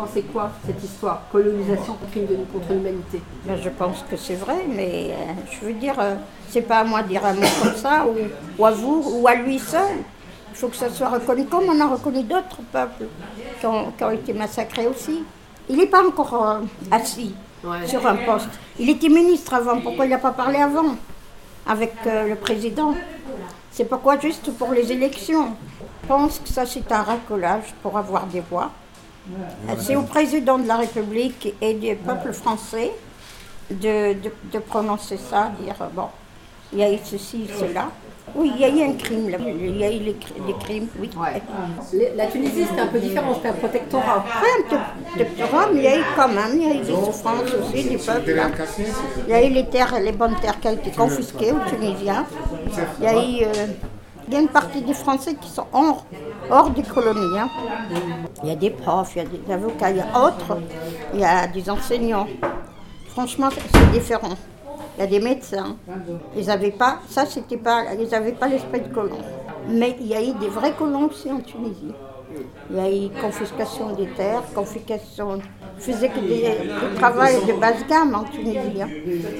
pensez quoi, cette histoire Colonisation, crime de, contre l'humanité Ben, je pense que c'est vrai, mais euh, je veux dire, euh, c'est pas à moi de dire un mot comme ça, ou, ou à vous, ou à lui seul. Il faut que ça soit reconnu, comme on a reconnu d'autres peuples qui ont, qui ont été massacrés aussi. Il n'est pas encore euh, assis Ouais. sur un poste. Il était ministre avant, pourquoi il n'a pas parlé avant avec euh, le président? C'est pourquoi juste pour les élections. Je pense que ça c'est un racolage pour avoir des voix. C'est au président de la République et du peuple français de, de, de prononcer ça, dire bon, il y a eu ceci, cela. Oui, il y a eu un crime là. Il y a eu les des crimes, oui. Ouais. La Tunisie, c'était un peu différent, c'était un protectorat. Après un terrain, mais il y a eu quand même, il y a eu des souffrances aussi du peuple. là. Il y a eu les terres, les bonnes terres qui ont été confisquées aux Tunisiens. Il y a eu euh, il y a une partie des Français qui sont hors, hors des colonies. hein. Il y a des profs, il y a des avocats, il y a autres, il y a des enseignants. Franchement, c'est différent. Il y a des médecins. Ils n'avaient pas, ça c'était pas, ils n'avaient pas l'esprit de colon. Mais il y a eu des vrais colons aussi en Tunisie. Il y a eu confiscation des terres, confiscation. Ils faisaient que des, travail de basse gamme en Tunisie. hein.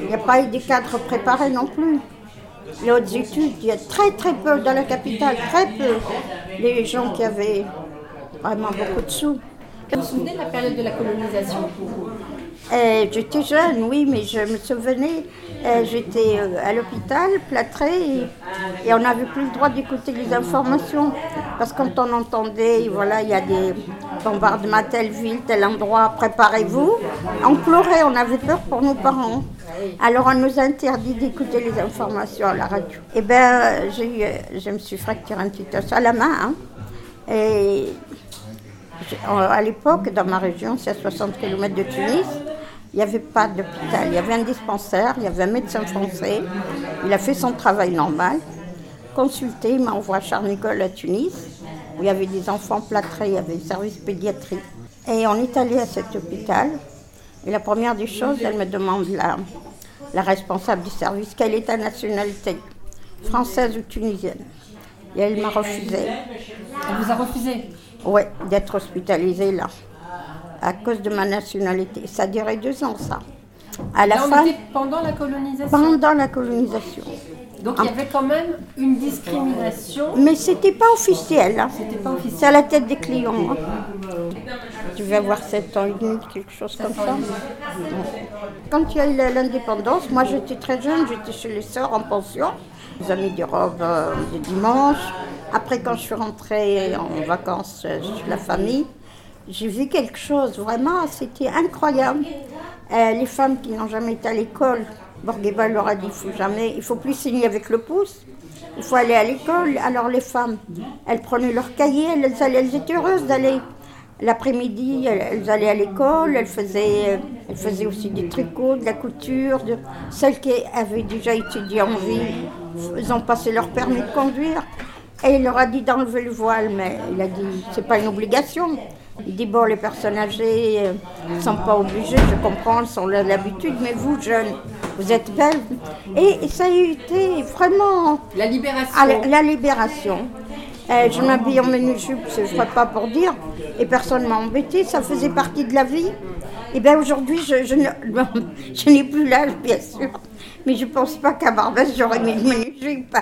Il n'y a pas eu des cadres préparés non plus. Les hautes études, il y a très très peu dans la capitale, très peu. Les gens qui avaient vraiment beaucoup de sous. Vous vous souvenez de la période de la colonisation Euh, j'étais jeune, oui, mais je me souvenais, euh, j'étais euh, à l'hôpital, plâtrée, et, on n'avait plus le droit d'écouter les informations. Parce que quand on entendait, voilà, il y a des bombardements à telle ville, tel endroit, préparez-vous, on pleurait, on avait peur pour nos parents. Alors on nous interdit d'écouter les informations à la radio. Eh bien, je me suis fracturé un petit os à la main. hein. et à l'époque, dans ma région, c'est à 60 km de Tunis, il n'y avait pas d'hôpital. Il y avait un dispensaire, il y avait un médecin français. Il a fait son travail normal. Consulté, il m'a envoyé à Charles-Nicolle à Tunis, où il y avait des enfants plâtrés, il y avait un service pédiatrie. Et on est allé à cet hôpital. Et la première des choses, elle me demande la, la responsable du service, quelle est ta nationalité Française ou tunisienne? Et elle m'a refusé. Elle vous a refusé? Oui, d'être hospitalisée là, à cause de ma nationalité. Ça duré deux ans, ça. À la Là, on fin, était pendant la colonisation. pendant la colonisation. Donc il y avait quand même une discrimination. Mais c'était pas officiel. hein. C'était pas officiel. C'est à la tête des clients. hein. Tu vais avoir 7 ans et demi, quelque chose comme ça. Quand il y a eu l'indépendance, moi j'étais très jeune, j'étais chez les sœurs en pension. Ils ont mis des robes euh, de dimanche. Après, quand je suis rentrée en vacances euh, chez la famille, j'ai vu quelque chose, vraiment, c'était incroyable. Euh, les femmes qui n'ont jamais été à l'école, Bourguiba leur a dit, il faut jamais, il faut plus signer avec le pouce. Il faut aller à l'école. Alors les femmes, elles prenaient leur cahier, elles, elles étaient heureuses d'aller. L'après-midi, elles, elles allaient à l'école, elles faisaient, elles faisaient aussi des tricots, de la couture. Celles qui avaient déjà étudié en ville, ils ont passé leur permis de conduire. Et il leur a dit d'enlever le voile, mais il a dit, c'est pas une obligation. Il dit, bon, les personnes âgées ne sont pas obligées, je comprends, elles sont là l'habitude, mais vous, jeunes, vous êtes belles. Et, ça a été vraiment La libération. à la, la libération. Euh, je m'habille en menu-jupe, je ne ferai pas pour dire, et personne ne m'a embêté, ça faisait partie de la vie. Et bien aujourd'hui, je, je ne- je n'ai plus l'âge, bien sûr, mais je ne pense pas qu'à Barbès, j'aurais mis le menu-jupe.